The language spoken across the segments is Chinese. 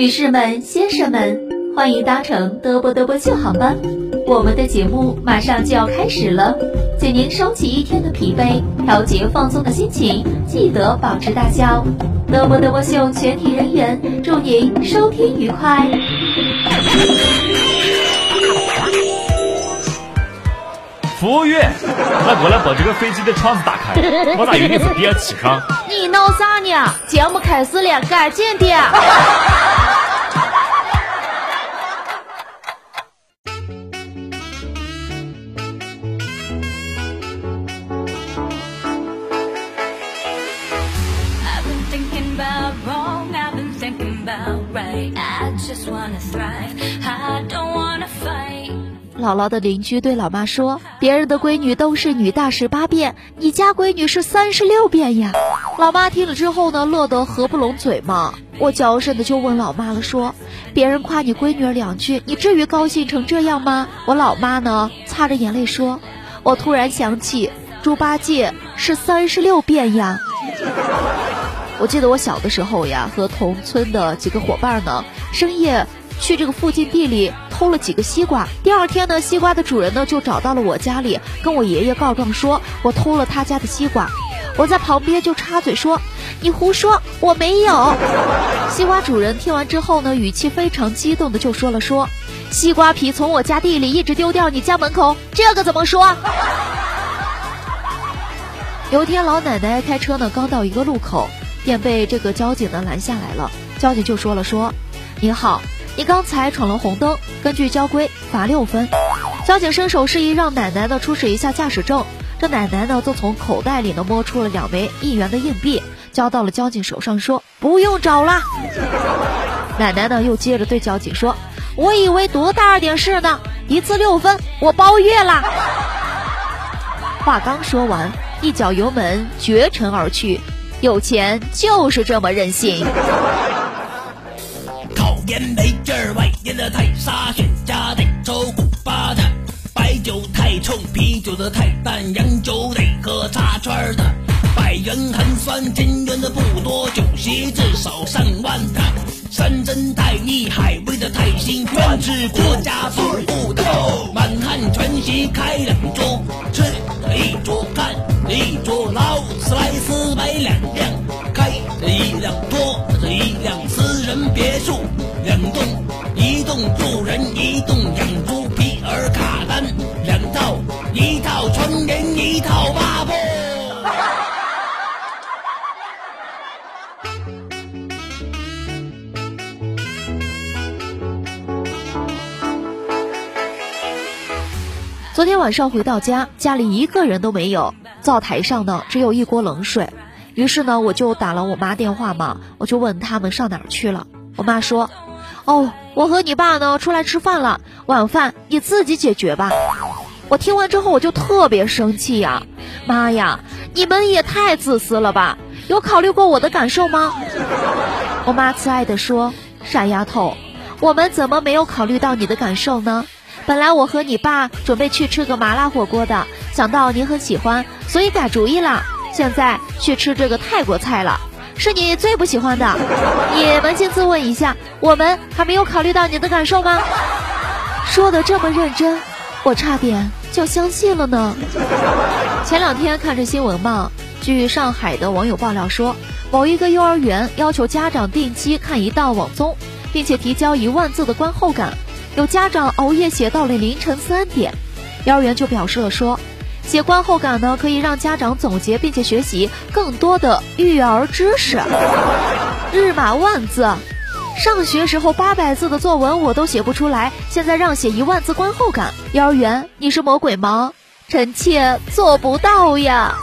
女士们、先生们，欢迎搭乘嘚啵嘚啵秀航班，我们的节目马上就要开始了，请您收起一天的疲惫，调节放松的心情，记得保持大笑。嘚啵嘚啵秀全体人员祝您收听愉快。服务员，快过来把这个飞机的窗子打开，我咋有点是第二起床？你闹啥呢？节目开始了，赶紧的。姥姥的邻居对老妈说：“别人的闺女都是女大十八变，你家闺女是三十六变呀。”老妈听了之后呢，乐得合不拢嘴嘛。我娇声的就问老妈了，说：“别人夸你闺女儿两句，你至于高兴成这样吗？”我老妈呢，擦着眼泪说：“我突然想起猪八戒是三十六变呀。”我记得我小的时候呀，和同村的几个伙伴呢，深夜去这个附近地里。偷了几个西瓜，第二天呢，西瓜的主人呢就找到了我家里，跟我爷爷告状说，我偷了他家的西瓜。我在旁边就插嘴说，你胡说，我没有。西瓜主人听完之后呢，语气非常激动的就说了说，西瓜皮从我家地里一直丢掉你家门口，这个怎么说？有一天老奶奶开车呢，刚到一个路口，便被这个交警呢拦下来了。交警就说了说，你好。你刚才闯了红灯，根据交规罚六分。交警伸手示意让奶奶呢出示一下驾驶证，这奶奶呢就从口袋里呢摸出了两枚一元的硬币，交到了交警手上，说不用找了。奶奶呢又接着对交警说：“我以为多大点事呢，一次六分，我包月了。”话刚说完，一脚油门绝尘而去。有钱就是这么任性。烟没劲儿，外烟的太沙，选家得抽古巴的，白酒太冲，啤酒的太淡，洋酒得喝插圈的，百元寒酸，金元的不多，酒席至少上万的，山珍太腻，海味的太腥，专吃国家做不的，满汉全席开两桌，吃一桌看一桌，劳斯莱斯买两辆，开一辆拖着一辆私人别墅。两栋，一栋住人，一栋养猪。皮尔卡丹两套，一套窗帘，一套八婆。昨天晚上回到家，家里一个人都没有，灶台上呢只有一锅冷水。于是呢，我就打了我妈电话嘛，我就问他们上哪儿去了。我妈说。哦，我和你爸呢出来吃饭了，晚饭你自己解决吧。我听完之后我就特别生气呀，妈呀，你们也太自私了吧？有考虑过我的感受吗？我妈慈爱的说：“傻丫头，我们怎么没有考虑到你的感受呢？本来我和你爸准备去吃个麻辣火锅的，想到你很喜欢，所以改主意了，现在去吃这个泰国菜了。”是你最不喜欢的，你扪心自问一下，我们还没有考虑到你的感受吗？说的这么认真，我差点就相信了呢。前两天看着新闻嘛，据上海的网友爆料说，某一个幼儿园要求家长定期看一道网综，并且提交一万字的观后感，有家长熬夜写到了凌晨三点，幼儿园就表示了说。写观后感呢，可以让家长总结并且学习更多的育儿知识。日码万字，上学时候八百字的作文我都写不出来，现在让写一万字观后感。幼儿园，你是魔鬼吗？臣妾做不到呀。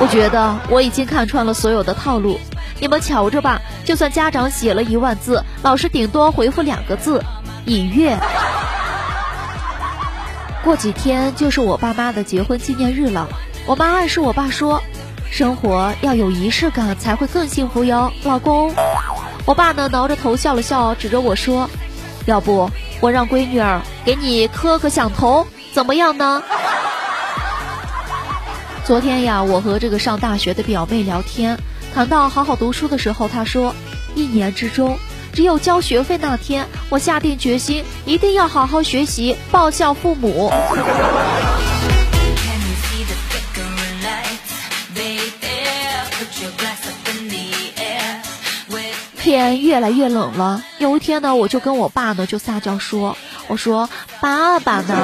我觉得我已经看穿了所有的套路，你们瞧着吧。就算家长写了一万字，老师顶多回复两个字：已阅。过几天就是我爸妈的结婚纪念日了，我妈暗示我爸说，生活要有仪式感才会更幸福哟，老公。我爸呢挠着头笑了笑，指着我说：“要不我让闺女儿给你磕个响头，怎么样呢？”昨天呀，我和这个上大学的表妹聊天，谈到好好读书的时候，她说：“一年之中，只有交学费那天，我下定决心一定要好好学习，报效父母。”天越来越冷了，有一天呢，我就跟我爸呢就撒娇说：“我说爸爸呢，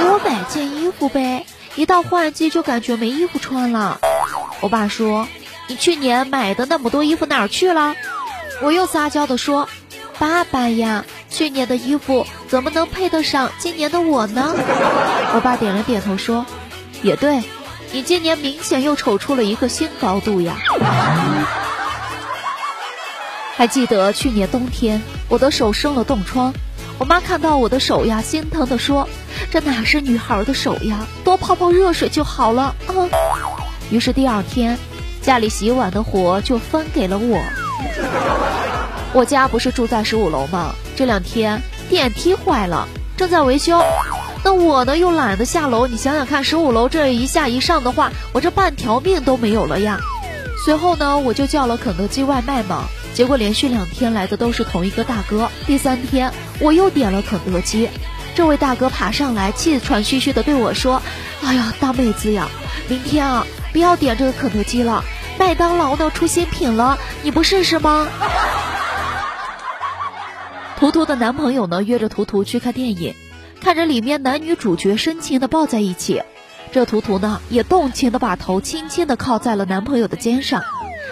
给我买件衣服呗。”一到换季就感觉没衣服穿了，我爸说：“你去年买的那么多衣服哪儿去了？”我又撒娇的说：“爸爸呀，去年的衣服怎么能配得上今年的我呢？”我爸点了点头说：“也对，你今年明显又丑出了一个新高度呀。”还记得去年冬天我的手生了冻疮，我妈看到我的手呀，心疼的说。这哪是女孩的手呀？多泡泡热水就好了啊！于是第二天，家里洗碗的活就分给了我。我家不是住在十五楼吗？这两天电梯坏了，正在维修。那我呢又懒得下楼，你想想看，十五楼这一下一上的话，我这半条命都没有了呀。随后呢，我就叫了肯德基外卖嘛，结果连续两天来的都是同一个大哥。第三天我又点了肯德基。这位大哥爬上来，气喘吁吁的对我说：“哎呀，大妹子呀，明天啊，不要点这个肯德基了，麦当劳呢出新品了，你不试试吗？”图图的男朋友呢约着图图去看电影，看着里面男女主角深情的抱在一起，这图图呢也动情的把头轻轻的靠在了男朋友的肩上。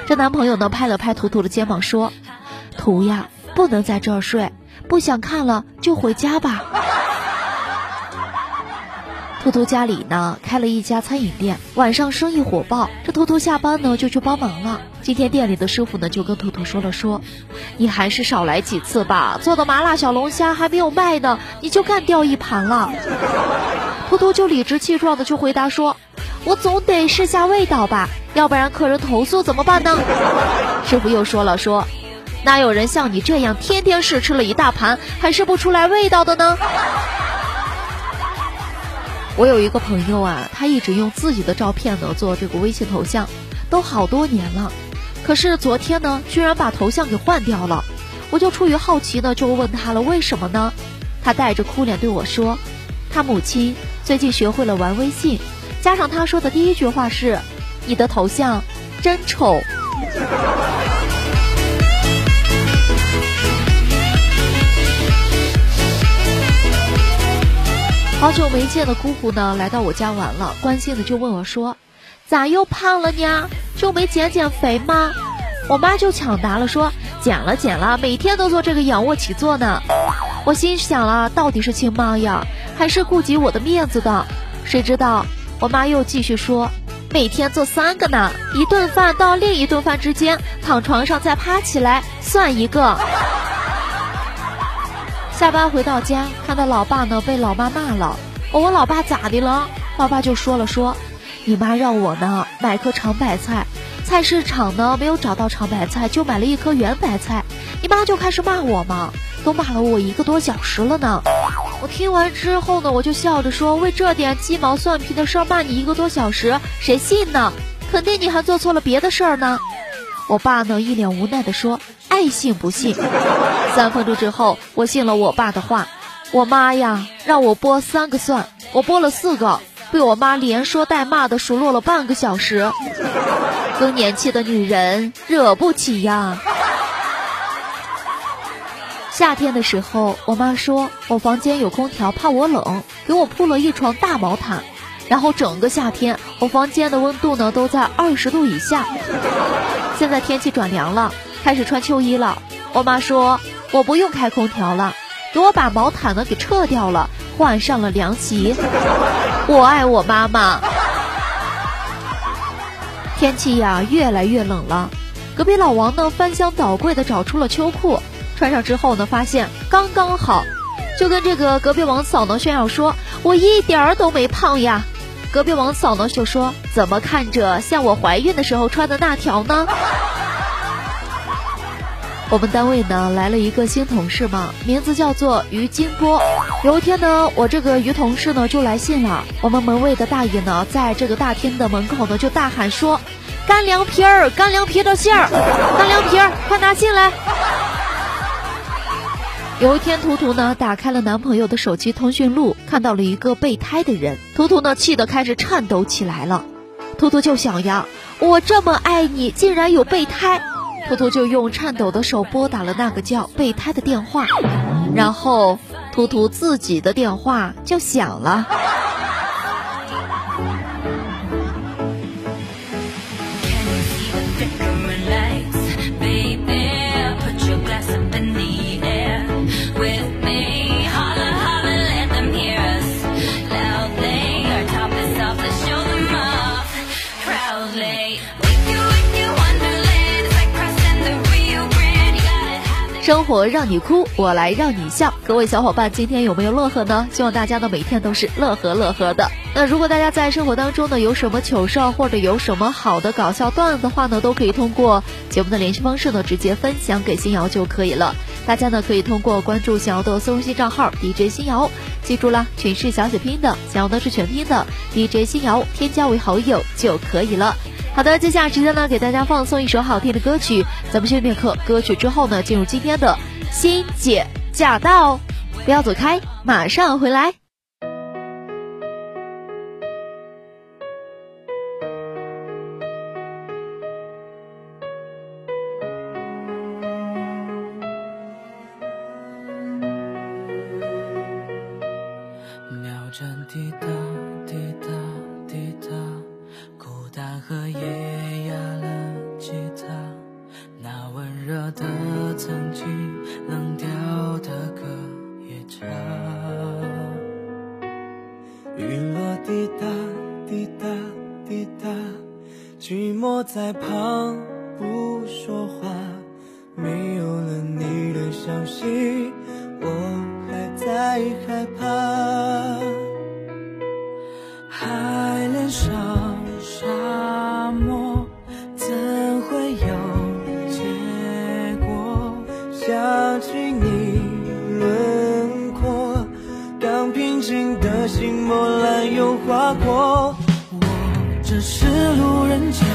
这男朋友呢拍了拍图图的肩膀说：“图呀，不能在这儿睡，不想看了就回家吧。”图图家里呢开了一家餐饮店，晚上生意火爆。这图图下班呢就去帮忙了。今天店里的师傅呢就跟图图说了说：“你还是少来几次吧，做的麻辣小龙虾还没有卖呢，你就干掉一盘了。”图图就理直气壮的就回答说：“我总得试下味道吧，要不然客人投诉怎么办呢？”师傅又说了说：“哪有人像你这样天天试吃了一大盘还试不出来味道的呢？”我有一个朋友啊，他一直用自己的照片呢做这个微信头像，都好多年了。可是昨天呢，居然把头像给换掉了。我就出于好奇呢，就问他了，为什么呢？他带着哭脸对我说，他母亲最近学会了玩微信，加上他说的第一句话是：“你的头像真丑。”好久没见的姑姑呢，来到我家玩了，关心的就问我说：“咋又胖了呢？就没减减肥吗？”我妈就抢答了说：“减了减了，每天都做这个仰卧起坐呢。”我心想了，到底是亲妈呀，还是顾及我的面子的？谁知道我妈又继续说：“每天做三个呢，一顿饭到另一顿饭之间，躺床上再趴起来算一个。”下班回到家，看到老爸呢被老妈骂了。我问老爸咋的了，老爸就说了说，你妈让我呢买颗长白菜，菜市场呢没有找到长白菜，就买了一颗圆白菜。你妈就开始骂我嘛，都骂了我一个多小时了呢。我听完之后呢，我就笑着说，为这点鸡毛蒜皮的事儿骂你一个多小时，谁信呢？肯定你还做错了别的事儿呢。我爸呢一脸无奈的说。爱信不信？三分钟之后，我信了我爸的话。我妈呀，让我剥三个蒜，我剥了四个，被我妈连说带骂的数落了半个小时。更年期的女人惹不起呀。夏天的时候，我妈说我房间有空调，怕我冷，给我铺了一床大毛毯。然后整个夏天，我房间的温度呢都在二十度以下。现在天气转凉了。开始穿秋衣了，我妈说我不用开空调了，给我把毛毯呢给撤掉了，换上了凉席。我爱我妈妈。天气呀，越来越冷了。隔壁老王呢，翻箱倒柜的找出了秋裤，穿上之后呢，发现刚刚好，就跟这个隔壁王嫂呢炫耀说：“我一点儿都没胖呀。”隔壁王嫂呢就说：“怎么看着像我怀孕的时候穿的那条呢？”我们单位呢来了一个新同事嘛，名字叫做于金波。有一天呢，我这个于同事呢就来信了。我们门卫的大爷呢，在这个大厅的门口呢就大喊说：“干凉皮儿，干凉皮的馅儿，干凉皮儿，快拿信来！”有一天，图图呢打开了男朋友的手机通讯录，看到了一个备胎的人。图图呢气得开始颤抖起来了。图图就想呀，我这么爱你，竟然有备胎。图图就用颤抖的手拨打了那个叫备胎的电话，然后图图自己的电话就响了。活让你哭，我来让你笑。各位小伙伴，今天有没有乐呵呢？希望大家呢每天都是乐呵乐呵的。那如果大家在生活当中呢有什么糗事，或者有什么好的搞笑段子的话呢，都可以通过节目的联系方式呢直接分享给新瑶就可以了。大家呢可以通过关注新瑶的私信账号 DJ 新瑶，记住了，全是小写拼的，新瑶呢是全拼的 DJ 新瑶，添加为好友就可以了。好的，接下来时间呢，给大家放送一首好听的歌曲。咱们先片刻歌曲之后呢，进入今天的欣姐驾到，不要走开，马上回来。在旁不说话，没有了你的消息，我还在害怕。海连上沙漠，怎会有结果？想起你轮廓，刚平静的心波澜又划过。我只是路人甲。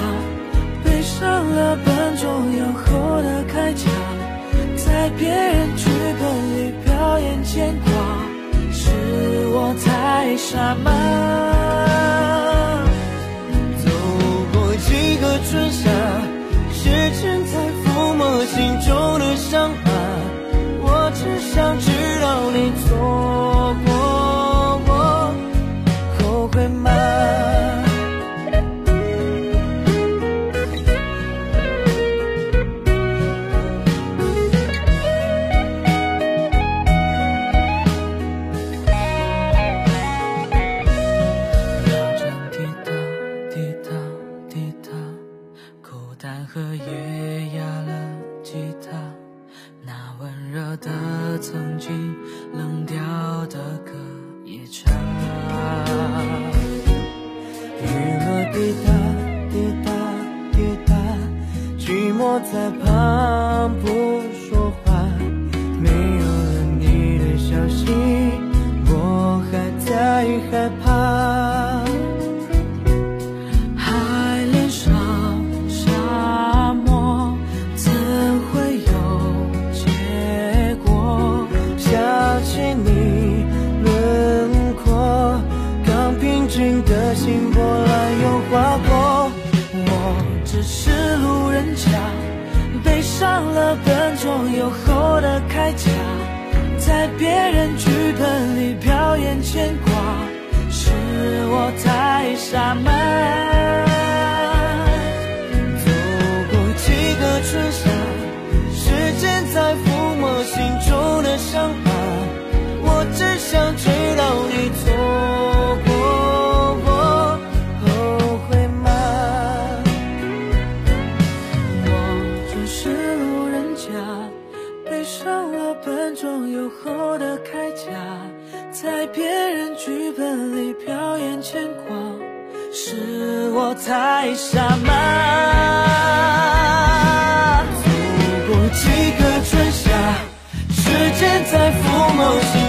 上了笨重又厚的铠甲，在别人剧本里表演牵挂，是我太傻吗？走过几个春夏，时间在曾经冷冰别人剧本里表演牵挂，是我太傻吗？走